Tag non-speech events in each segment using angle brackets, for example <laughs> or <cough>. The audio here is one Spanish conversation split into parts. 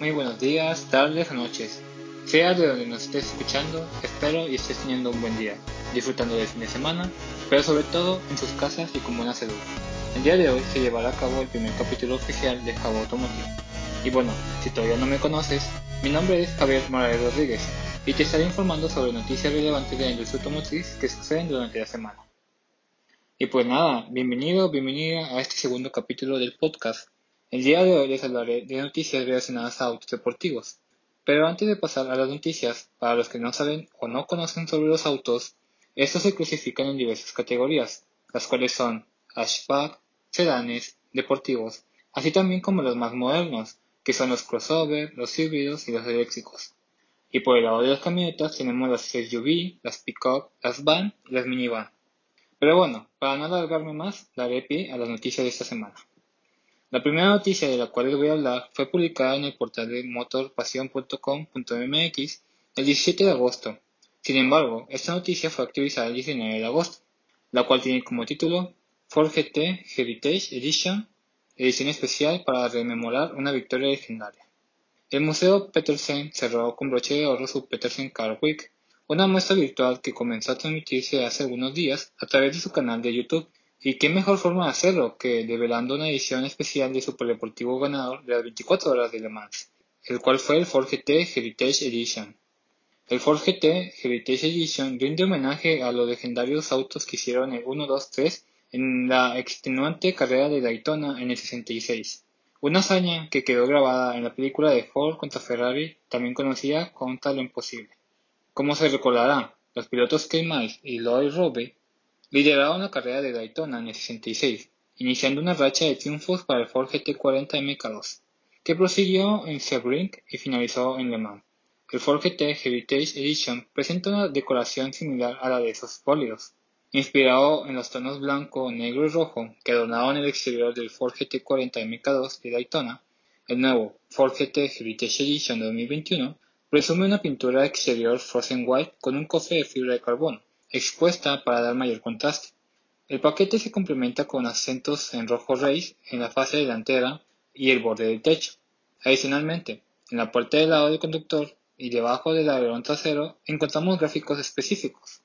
Muy buenos días, tardes o noches. Sea de donde nos estés escuchando, espero y estés teniendo un buen día, disfrutando del fin de semana, pero sobre todo en sus casas y con buena salud. El día de hoy se llevará a cabo el primer capítulo oficial de Jabo Automotive. Y bueno, si todavía no me conoces, mi nombre es Javier Morales Rodríguez y te estaré informando sobre noticias relevantes de la industria automotriz que suceden durante la semana. Y pues nada, bienvenido, bienvenida a este segundo capítulo del podcast el día de hoy les hablaré de noticias relacionadas a autos deportivos. Pero antes de pasar a las noticias, para los que no saben o no conocen sobre los autos, estos se clasifican en diversas categorías, las cuales son hatchback, sedanes, deportivos, así también como los más modernos, que son los crossover, los híbridos y los eléctricos. Y por el lado de las camionetas tenemos las SUV, las pickup, las van y las minivan. Pero bueno, para no alargarme más, daré pie a las noticias de esta semana. La primera noticia de la cual les voy a hablar fue publicada en el portal de motorpasion.com.mx el 17 de agosto. Sin embargo, esta noticia fue actualizada el 19 de agosto, la cual tiene como título Ford GT Heritage Edition, edición especial para rememorar una victoria legendaria. El Museo Petersen cerró con broche de oro su Petersen Car Week, una muestra virtual que comenzó a transmitirse hace algunos días a través de su canal de YouTube y qué mejor forma de hacerlo que develando una edición especial de superdeportivo ganador de las 24 horas de Le Mans, el cual fue el Ford GT Heritage Edition. El Ford GT Heritage Edition rinde homenaje a los legendarios autos que hicieron el 1, 2, 3 en la extenuante carrera de Daytona en el 66. Una hazaña que quedó grabada en la película de Ford contra Ferrari, también conocida Contra lo Imposible. Como se recordará, los pilotos Ken Miles y Lloyd Robbie Lideraba una carrera de Daytona en el 66, iniciando una racha de triunfos para el Ford GT40 MK2, que prosiguió en Sebring y finalizó en Le Mans. El Ford GT Heritage Edition presenta una decoración similar a la de esos bólidos, inspirado en los tonos blanco, negro y rojo que adornaban el exterior del Ford GT40 MK2 de Daytona. El nuevo Ford GT Heritage Edition 2021 presume una pintura exterior frozen white con un cofre de fibra de carbono expuesta para dar mayor contraste. El paquete se complementa con acentos en rojo race en la fase delantera y el borde del techo. Adicionalmente, en la puerta del lado del conductor y debajo del alerón trasero encontramos gráficos específicos.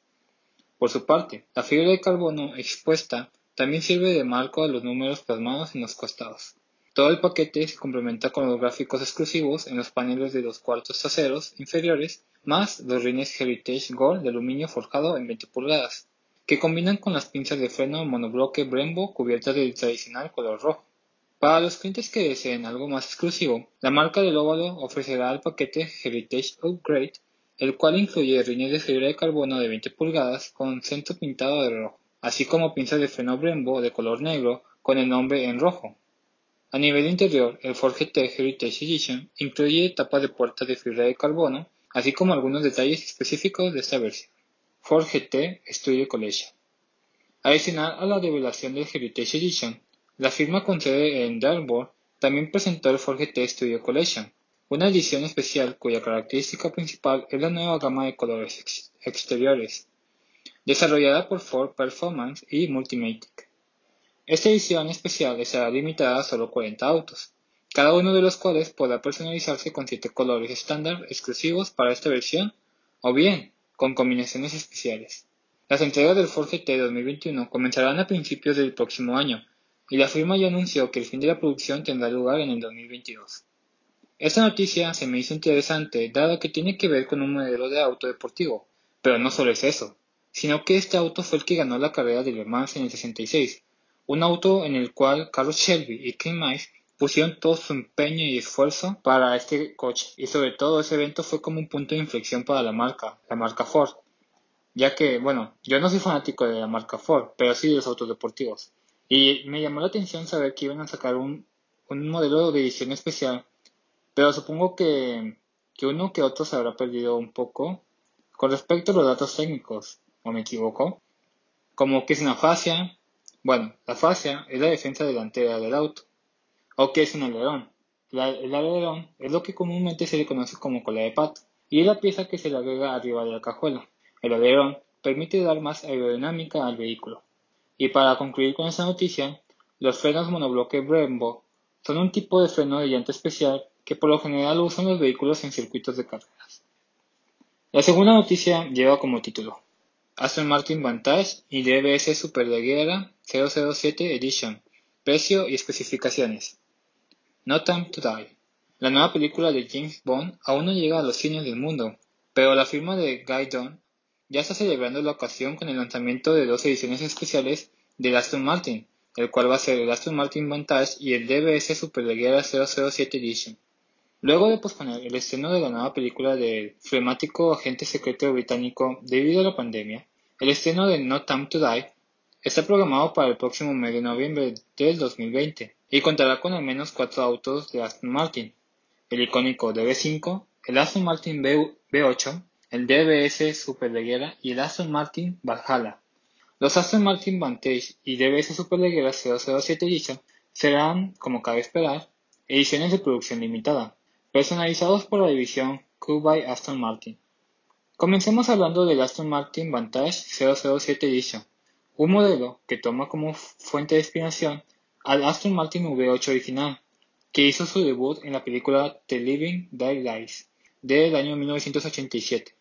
Por su parte, la fibra de carbono expuesta también sirve de marco a los números plasmados en los costados. Todo el paquete se complementa con los gráficos exclusivos en los paneles de los cuartos traseros inferiores más los rines Heritage Gold de aluminio forjado en 20 pulgadas, que combinan con las pinzas de freno monobloque Brembo cubiertas del tradicional color rojo. Para los clientes que deseen algo más exclusivo, la marca del óvalo ofrecerá el paquete Heritage Upgrade, el cual incluye rines de fibra de carbono de 20 pulgadas con centro pintado de rojo, así como pinzas de freno Brembo de color negro con el nombre en rojo. A nivel interior, el Ford GT Heritage Edition incluye tapas de puertas de fibra de carbono así como algunos detalles específicos de esta versión. Ford GT Studio Collection. Adicional a la revelación del Heritage Edition, la firma con sede en Dartmoor también presentó el Ford GT Studio Collection, una edición especial cuya característica principal es la nueva gama de colores exteriores, desarrollada por Ford Performance y Multimatic. Esta edición especial estará limitada a solo 40 autos, cada uno de los cuales podrá personalizarse con siete colores estándar exclusivos para esta versión o bien con combinaciones especiales. Las entregas del Ford GT 2021 comenzarán a principios del próximo año y la firma ya anunció que el fin de la producción tendrá lugar en el 2022. Esta noticia se me hizo interesante dado que tiene que ver con un modelo de auto deportivo, pero no solo es eso, sino que este auto fue el que ganó la carrera de Le Mans en el 66, un auto en el cual Carlos Shelby y Ken Miles pusieron todo su empeño y esfuerzo para este coche y sobre todo ese evento fue como un punto de inflexión para la marca, la marca Ford, ya que, bueno, yo no soy fanático de la marca Ford, pero sí de los autos deportivos. Y me llamó la atención saber que iban a sacar un, un modelo de edición especial, pero supongo que, que uno que otro se habrá perdido un poco con respecto a los datos técnicos, ¿o me equivoco? Como que es una fascia. Bueno, la fascia es la defensa delantera del auto ¿O qué es un alerón? el alerón es lo que comúnmente se le conoce como cola de pato y es la pieza que se le agrega arriba de la cajuela. El alerón permite dar más aerodinámica al vehículo. Y para concluir con esta noticia, los frenos monobloque Brembo son un tipo de freno de llanta especial que por lo general usan los vehículos en circuitos de carreras. La segunda noticia lleva como título Aston Martin Vantage y DBS Superleggera 007 Edition, precio y especificaciones. No Time to Die. La nueva película de James Bond aún no llega a los cines del mundo, pero la firma de Guy Don ya está celebrando la ocasión con el lanzamiento de dos ediciones especiales del Aston Martin, el cual va a ser el Aston Martin Vantage y el DBS Superleggera 007 Edition. Luego de posponer el estreno de la nueva película del flemático agente secreto británico debido a la pandemia, el estreno de No Time to Die está programado para el próximo mes de noviembre del 2020 y contará con al menos cuatro autos de Aston Martin, el icónico DB5, el Aston Martin B8, el DBS Superleggera y el Aston Martin Valhalla. Los Aston Martin Vantage y DBS Superleggera 007 Edition serán, como cabe esperar, ediciones de producción limitada, personalizados por la división Q Aston Martin. Comencemos hablando del Aston Martin Vantage 007 Edition, un modelo que toma como fuente de inspiración al Aston Martin V8 original, que hizo su debut en la película The Living Daylights del año 1987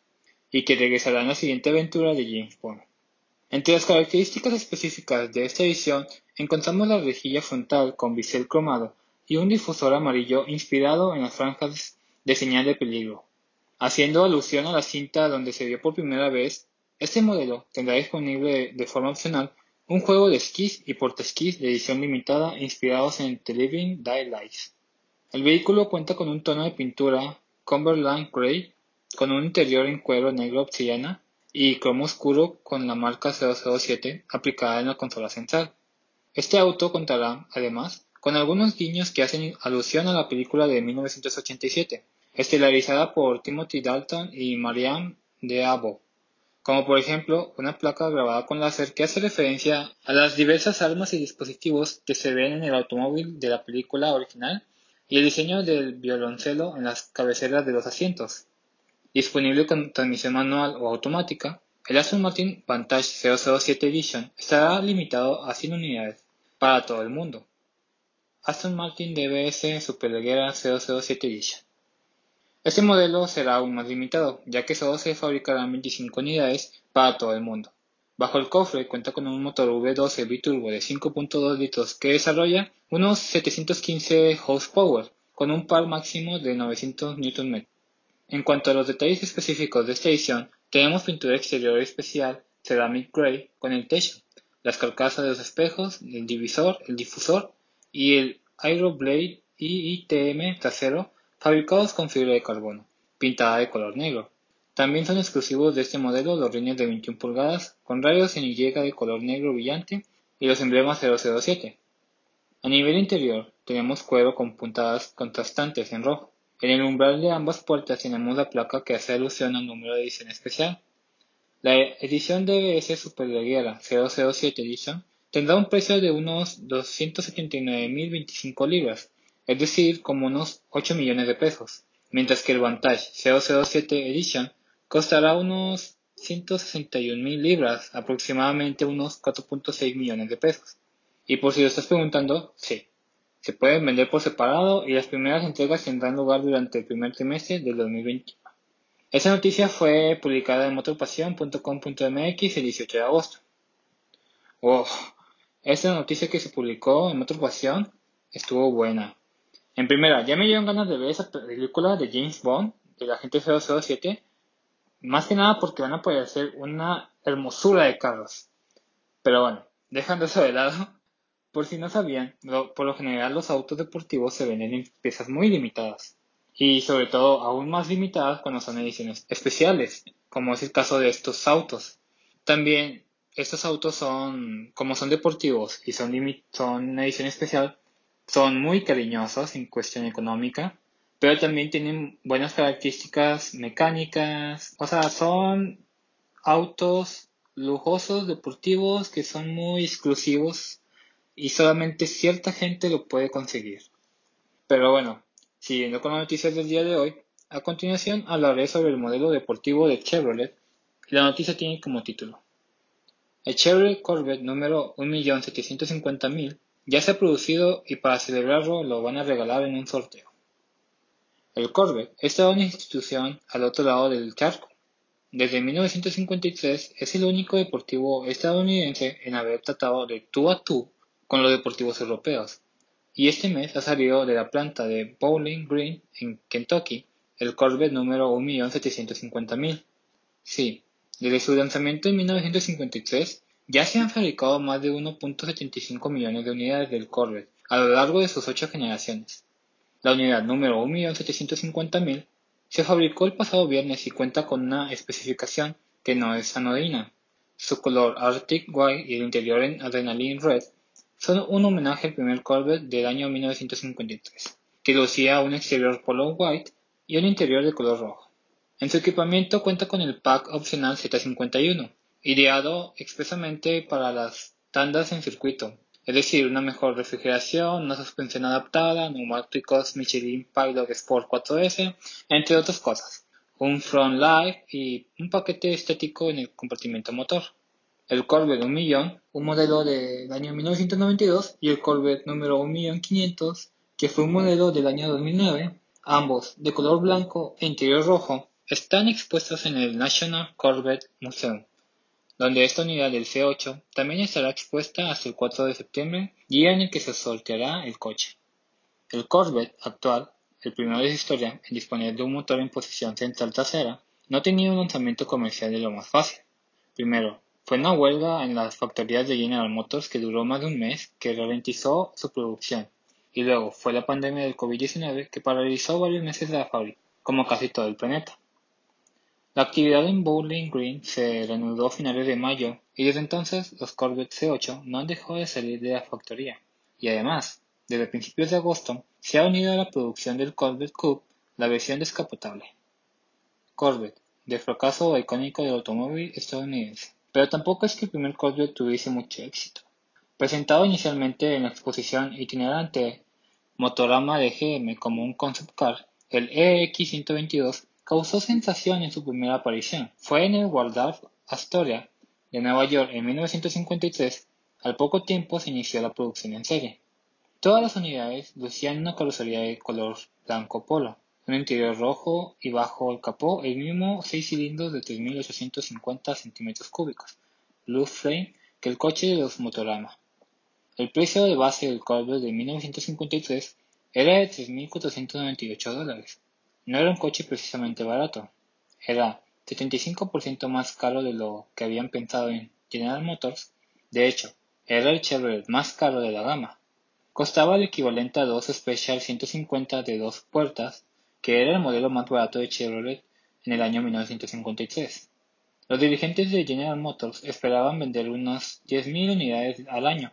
y que regresará en la siguiente aventura de James Bond. Entre las características específicas de esta edición encontramos la rejilla frontal con bisel cromado y un difusor amarillo inspirado en las franjas de señal de peligro. Haciendo alusión a la cinta donde se vio por primera vez, este modelo tendrá disponible de forma opcional un juego de esquís y portaesquís de edición limitada inspirados en The Living Daylights. El vehículo cuenta con un tono de pintura Cumberland Grey con un interior en cuero negro obsidiana y cromo oscuro con la marca 007 aplicada en la consola central. Este auto contará, además, con algunos guiños que hacen alusión a la película de 1987, estelarizada por Timothy Dalton y Marianne de Abo, como por ejemplo una placa grabada con láser que hace referencia a las diversas armas y dispositivos que se ven en el automóvil de la película original y el diseño del violoncelo en las cabeceras de los asientos. Disponible con transmisión manual o automática, el Aston Martin Vantage 007 Edition estará limitado a 100 unidades para todo el mundo. Aston Martin DBS Superleggera 007 Edition. Este modelo será aún más limitado, ya que solo se fabricarán 25 unidades para todo el mundo. Bajo el cofre cuenta con un motor V12 biturbo de 5.2 litros que desarrolla unos 715 horsepower con un par máximo de 900 Nm. En cuanto a los detalles específicos de esta edición, tenemos pintura exterior especial Ceramic Grey con el techo, las carcasas de los espejos, el divisor, el difusor y el Aeroblade IITM trasero fabricados con fibra de carbono, pintada de color negro. También son exclusivos de este modelo los rines de 21 pulgadas con rayos en Y de color negro brillante y los emblemas 007. A nivel interior tenemos cuero con puntadas contrastantes en rojo. En el umbral de ambas puertas tenemos la placa que hace alusión al número de edición especial. La edición DBS Superleggera 007 Edition tendrá un precio de unos 279.025 libras, es decir, como unos 8 millones de pesos, mientras que el Vantage 007 Edition costará unos 161.000 libras, aproximadamente unos 4.6 millones de pesos. Y por si lo estás preguntando, sí, se pueden vender por separado y las primeras entregas tendrán lugar durante el primer trimestre del 2021. Esta noticia fue publicada en motorpasión.com.mx el 18 de agosto. Oh, esta noticia que se publicó en Motorpasión estuvo buena. En primera, ya me dieron ganas de ver esa película de James Bond, de la gente 007, más que nada porque van a poder hacer una hermosura de carros. Pero bueno, dejando eso de lado, <laughs> por si no sabían, por lo general los autos deportivos se venden en piezas muy limitadas. Y sobre todo aún más limitadas cuando son ediciones especiales, como es el caso de estos autos. También estos autos son, como son deportivos y son, son una edición especial, son muy cariñosos en cuestión económica, pero también tienen buenas características mecánicas, o sea, son autos lujosos, deportivos, que son muy exclusivos y solamente cierta gente lo puede conseguir. Pero bueno, siguiendo con las noticias del día de hoy, a continuación hablaré sobre el modelo deportivo de Chevrolet la noticia tiene como título. El Chevrolet Corvette número 1.750.000 ya se ha producido y para celebrarlo lo van a regalar en un sorteo. El Corvette estaba una institución al otro lado del charco. Desde 1953 es el único deportivo estadounidense en haber tratado de tú a tú con los deportivos europeos. Y este mes ha salido de la planta de Bowling Green en Kentucky el Corvette número 1.750.000. Sí, desde su lanzamiento en 1953 ya se han fabricado más de 1.75 millones de unidades del Corvette a lo largo de sus ocho generaciones. La unidad número 1.750.000 se fabricó el pasado viernes y cuenta con una especificación que no es anodina. Su color Arctic White y el interior en Adrenaline Red son un homenaje al primer Corvette del año 1953, que lucía un exterior color white y un interior de color rojo. En su equipamiento cuenta con el pack opcional Z51, ideado expresamente para las tandas en circuito, es decir, una mejor refrigeración, una suspensión adaptada, neumáticos Michelin Pilot Sport 4S, entre otras cosas, un front light y un paquete estético en el compartimento motor. El Corvette 1 millón, un modelo del año 1992, y el Corvette número 1.500.000, que fue un modelo del año 2009, ambos de color blanco e interior rojo, están expuestos en el National Corvette Museum donde esta unidad del C8 también estará expuesta hasta el 4 de septiembre, día en el que se sorteará el coche. El Corvette actual, el primero de su historia en disponer de un motor en posición central trasera, no tenía un lanzamiento comercial de lo más fácil. Primero, fue una huelga en las factorías de General Motors que duró más de un mes que ralentizó su producción, y luego fue la pandemia del COVID-19 que paralizó varios meses de la fábrica, como casi todo el planeta. La actividad en Bowling Green se reanudó a finales de mayo y desde entonces los Corvette C8 no han dejado de salir de la factoría y además, desde principios de agosto, se ha unido a la producción del Corvette Coupe la versión descapotable. Corvette, de fracaso icónico del automóvil estadounidense. Pero tampoco es que el primer Corvette tuviese mucho éxito. Presentado inicialmente en la exposición itinerante Motorama de GM como un concept car, el EX122 causó sensación en su primera aparición. Fue en el Waldorf Astoria de Nueva York en 1953. Al poco tiempo se inició la producción en serie. Todas las unidades lucían una carrocería de color blanco polo, un interior rojo y bajo el capó el mismo 6 cilindros de 3.850 centímetros cúbicos, blue frame, que el coche de los Motorama. El precio de base del Corvette de 1953 era de 3.498 dólares. No era un coche precisamente barato, era 75% más caro de lo que habían pensado en General Motors, de hecho, era el Chevrolet más caro de la gama. Costaba el equivalente a dos Special 150 de dos puertas, que era el modelo más barato de Chevrolet en el año 1953. Los dirigentes de General Motors esperaban vender unas 10.000 unidades al año.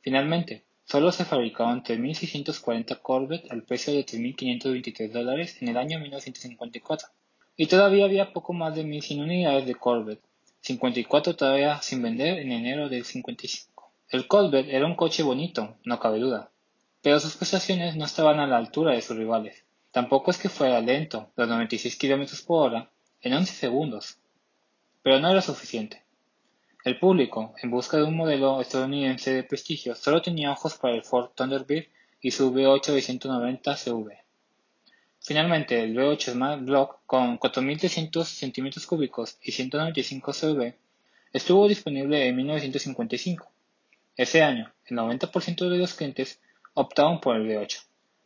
Finalmente, Solo se fabricaban 3.640 Corvette al precio de 3.523 dólares en el año 1954, y todavía había poco más de 1.100 unidades de Corvette, 54 todavía sin vender en enero del 55. El Corvette era un coche bonito, no cabe duda, pero sus prestaciones no estaban a la altura de sus rivales. Tampoco es que fuera lento, los 96 km por hora, en 11 segundos. Pero no era suficiente. El público, en busca de un modelo estadounidense de prestigio, solo tenía ojos para el Ford Thunderbird y su V8 CV. Finalmente, el V8 Smart Block con 4.300 cm cúbicos y 195 CV estuvo disponible en 1955. Ese año, el 90% de los clientes optaban por el V8.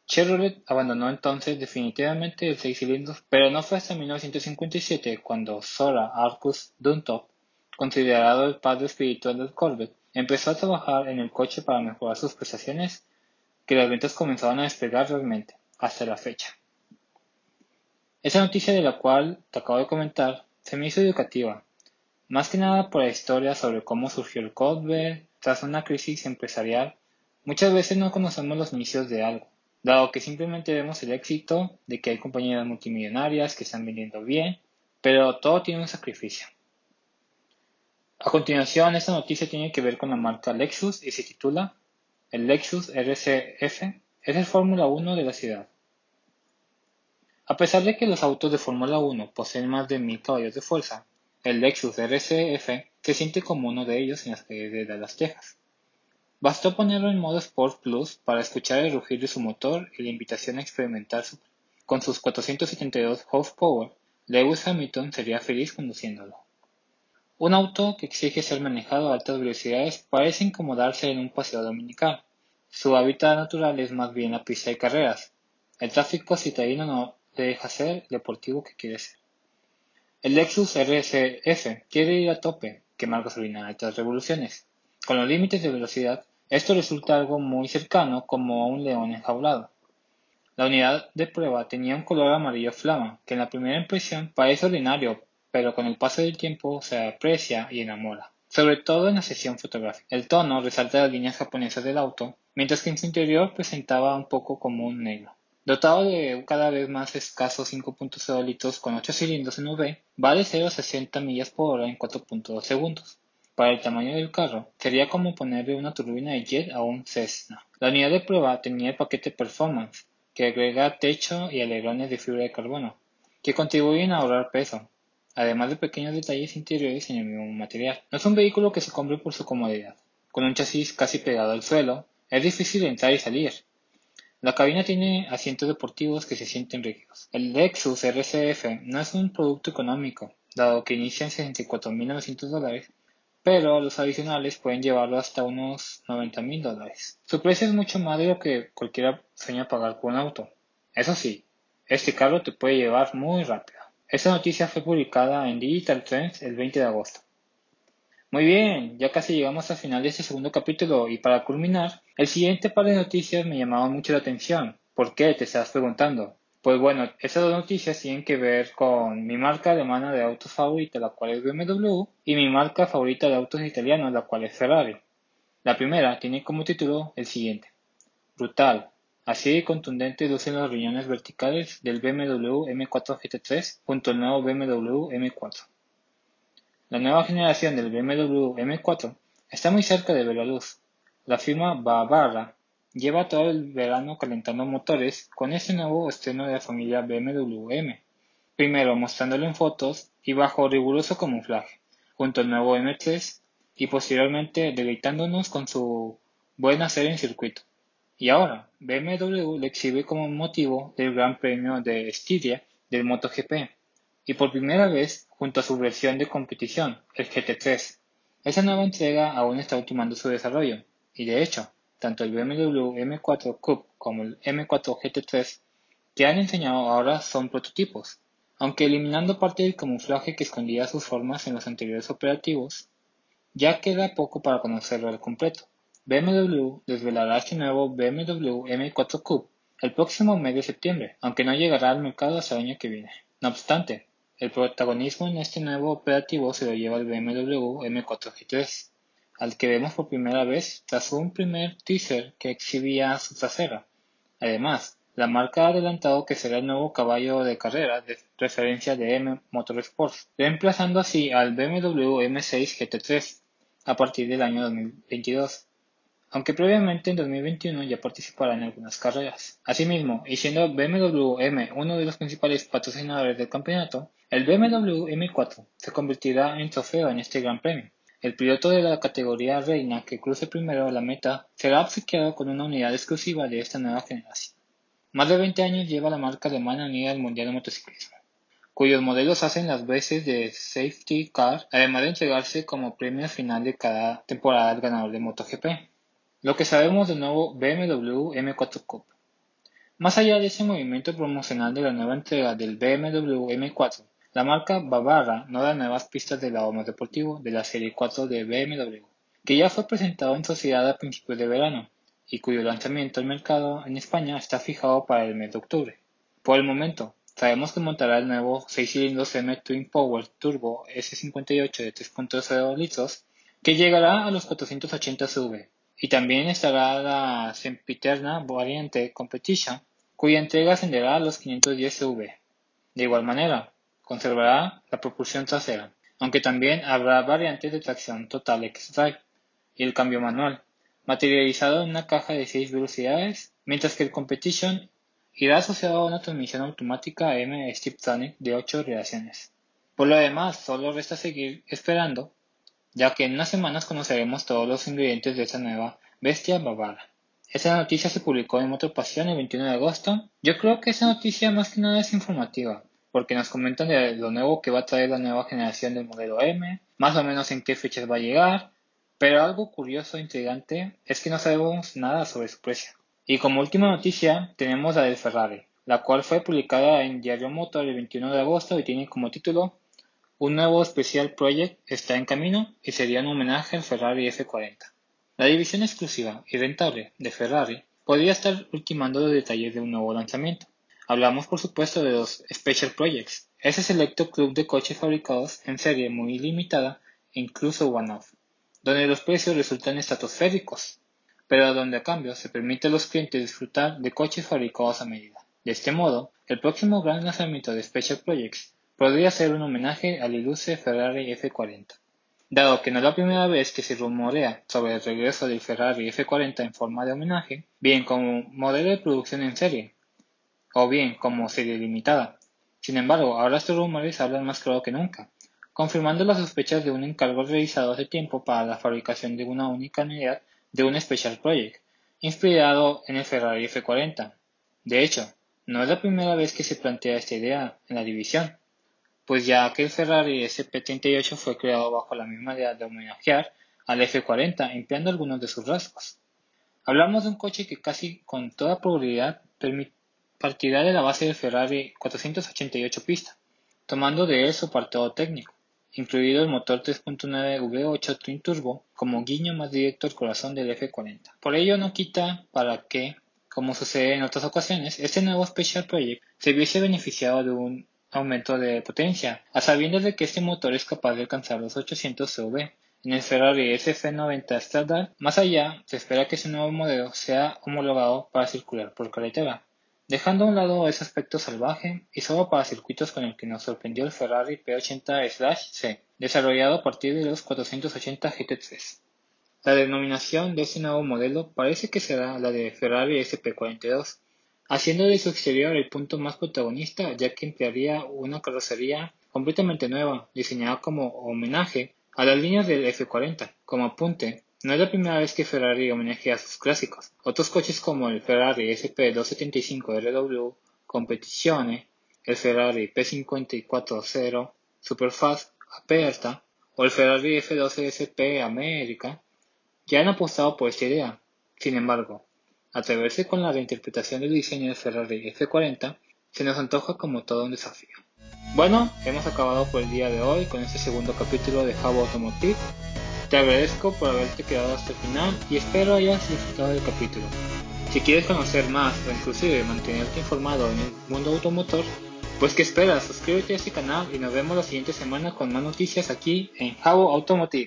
Chevrolet abandonó entonces definitivamente el 6 cilindros, pero no fue hasta 1957 cuando Sora Arcus Duntop considerado el padre espiritual del Corvette, empezó a trabajar en el coche para mejorar sus prestaciones, que las ventas comenzaron a despegar realmente, hasta la fecha. Esa noticia de la cual te acabo de comentar se me hizo educativa, más que nada por la historia sobre cómo surgió el Corvette tras una crisis empresarial. Muchas veces no conocemos los inicios de algo, dado que simplemente vemos el éxito de que hay compañías multimillonarias que están vendiendo bien, pero todo tiene un sacrificio. A continuación, esta noticia tiene que ver con la marca Lexus y se titula El Lexus RCF es el Fórmula 1 de la ciudad. A pesar de que los autos de Fórmula 1 poseen más de 1000 caballos de fuerza, el Lexus RCF se siente como uno de ellos en las calles de Dallas, Texas. Bastó ponerlo en modo Sport Plus para escuchar el rugir de su motor y la invitación a experimentar su con sus 472 horsepower, Lewis Hamilton sería feliz conduciéndolo. Un auto que exige ser manejado a altas velocidades parece incomodarse en un paseo dominical. Su hábitat natural es más bien la pista de carreras. El tráfico citadino no deja ser el deportivo que quiere ser. El Lexus RSF quiere ir a tope, quemar gasolina a altas revoluciones. Con los límites de velocidad, esto resulta algo muy cercano como a un león enjaulado. La unidad de prueba tenía un color amarillo flama, que en la primera impresión parece ordinario, pero con el paso del tiempo se aprecia y enamora, sobre todo en la sesión fotográfica. El tono resalta las líneas japonesas del auto, mientras que en su interior presentaba un poco como un negro. Dotado de cada vez más escaso 5.0 litros con 8 cilindros en V, va de 0 a 60 millas por hora en 4.2 segundos. Para el tamaño del carro, sería como ponerle una turbina de jet a un Cessna. La unidad de prueba tenía el paquete Performance, que agrega techo y alerones de fibra de carbono, que contribuyen a ahorrar peso, además de pequeños detalles interiores en el mismo material. No es un vehículo que se compre por su comodidad. Con un chasis casi pegado al suelo, es difícil entrar y salir. La cabina tiene asientos deportivos que se sienten rígidos. El Lexus RCF no es un producto económico, dado que inicia en 64.900 dólares, pero los adicionales pueden llevarlo hasta unos 90.000 dólares. Su precio es mucho más de lo que cualquiera sueña pagar por un auto. Eso sí, este carro te puede llevar muy rápido. Esta noticia fue publicada en Digital Trends el 20 de agosto. Muy bien, ya casi llegamos al final de este segundo capítulo y para culminar, el siguiente par de noticias me llamaban mucho la atención. ¿Por qué? Te estás preguntando. Pues bueno, esas dos noticias tienen que ver con mi marca alemana de autos favorita, la cual es BMW, y mi marca favorita de autos italianos, la cual es Ferrari. La primera tiene como título el siguiente. Brutal, Así de contundente lucen los riñones verticales del BMW M4 GT3 junto al nuevo BMW M4. La nueva generación del BMW M4 está muy cerca de ver la luz. La firma Bavara lleva todo el verano calentando motores con este nuevo estreno de la familia BMW M. Primero mostrándolo en fotos y bajo riguroso camuflaje, junto al nuevo M3 y posteriormente deleitándonos con su buen hacer en circuito. Y ahora, BMW le exhibe como motivo del Gran Premio de Estiria del MotoGP, y por primera vez junto a su versión de competición, el GT3. Esa nueva entrega aún está ultimando su desarrollo, y de hecho, tanto el BMW M4 Coupe como el M4 GT3 que han enseñado ahora son prototipos, aunque eliminando parte del camuflaje que escondía sus formas en los anteriores operativos, ya queda poco para conocerlo al completo. BMW desvelará este nuevo BMW M4 Coupe el próximo mes de septiembre, aunque no llegará al mercado hasta el año que viene. No obstante, el protagonismo en este nuevo operativo se lo lleva el BMW M4 G3, al que vemos por primera vez tras un primer teaser que exhibía su trasera. Además, la marca ha adelantado que será el nuevo caballo de carrera de referencia de M Motorsports, reemplazando así al BMW M6 GT3 a partir del año 2022 aunque previamente en 2021 ya participará en algunas carreras. Asimismo, y siendo BMW M uno de los principales patrocinadores del campeonato, el BMW M4 se convertirá en trofeo en este Gran Premio. El piloto de la categoría reina que cruce primero la meta será obsequiado con una unidad exclusiva de esta nueva generación. Más de 20 años lleva la marca alemana unida al Mundial de Motociclismo, cuyos modelos hacen las veces de safety car, además de entregarse como premio final de cada temporada al ganador de MotoGP. Lo que sabemos del nuevo BMW M4 Coupe. Más allá de ese movimiento promocional de la nueva entrega del BMW M4, la marca Bavara no da nuevas pistas del más deportivo de la serie 4 de BMW, que ya fue presentado en sociedad a principios de verano y cuyo lanzamiento al mercado en España está fijado para el mes de octubre. Por el momento, sabemos que montará el nuevo 6 cilindros M Twin Power Turbo S58 de 3.0 litros que llegará a los 480 CV y también estará la sempiterna variante Competition, cuya entrega ascenderá a los 510 CV. De igual manera, conservará la propulsión trasera, aunque también habrá variantes de tracción total X-Drive y el cambio manual, materializado en una caja de 6 velocidades, mientras que el Competition irá asociado a una transmisión automática M Steptronic de 8 reacciones. Por lo demás, solo resta seguir esperando ya que en unas semanas conoceremos todos los ingredientes de esta nueva bestia bávara. Esa noticia se publicó en Motor Pasión el 21 de agosto. Yo creo que esa noticia más que nada es informativa, porque nos comentan de lo nuevo que va a traer la nueva generación del modelo M, más o menos en qué fechas va a llegar, pero algo curioso e intrigante es que no sabemos nada sobre su precio. Y como última noticia tenemos la del Ferrari, la cual fue publicada en Diario Motor el 21 de agosto y tiene como título Un nuevo Special Project está en camino y sería un homenaje al Ferrari F40. La división exclusiva y rentable de Ferrari podría estar ultimando los detalles de un nuevo lanzamiento. Hablamos por supuesto de los Special Projects, ese selecto club de coches fabricados en serie muy limitada e incluso one-off, donde los precios resultan estratosféricos pero donde a cambio se permite a los clientes disfrutar de coches fabricados a medida. De este modo, el próximo gran lanzamiento de Special Projects podría ser un homenaje al ilustre Ferrari F40. Dado que no es la primera vez que se rumorea sobre el regreso del Ferrari F40 en forma de homenaje, bien como modelo de producción en serie, o bien como serie limitada. Sin embargo, ahora estos rumores hablan más claro que nunca, confirmando las sospechas de un encargo realizado hace tiempo para la fabricación de una única unidad de un Special Project, inspirado en el Ferrari F40. De hecho, no es la primera vez que se plantea esta idea en la división, pues ya que el Ferrari SP38 fue creado bajo la misma idea de homenajear al F40 empleando algunos de sus rasgos. Hablamos de un coche que casi con toda probabilidad partirá de la base del Ferrari 488 pista, tomando de él su apartado técnico, incluido el motor 3.9 V8 Twin Turbo como guiño más directo al corazón del F40. Por ello no quita para que, como sucede en otras ocasiones, este nuevo Special Project se viese beneficiado de un aumento de potencia, a sabiendas de que este motor es capaz de alcanzar los 800 CV. En el Ferrari SF90 Standard, más allá, se espera que este nuevo modelo sea homologado para circular por carretera, Dejando a un lado ese aspecto salvaje, y solo para circuitos con el que nos sorprendió el Ferrari P80-C, desarrollado a partir de los 480 GT3. La denominación de este nuevo modelo parece que será la de Ferrari SP42, haciendo de su exterior el punto más protagonista ya que emplearía una carrocería completamente nueva, diseñada como homenaje a las líneas del F40. Como apunte, no es la primera vez que Ferrari homenajea a sus clásicos. Otros coches como el Ferrari SP275RW Competizione, el Ferrari P540 Superfast Aperta o el Ferrari F12 America ya han apostado por esta idea. Sin embargo, atreverse con la reinterpretación del diseño del Ferrari F40 se nos antoja como todo un desafío. Bueno, hemos acabado por el día de hoy con este segundo capítulo de Java Automotive. Te agradezco por haberte quedado hasta el final y espero hayas disfrutado del capítulo. Si quieres conocer más o inclusive mantenerte informado en el mundo automotor, pues que esperas, suscríbete a este canal y nos vemos la siguiente semana con más noticias aquí en Javo Automotive.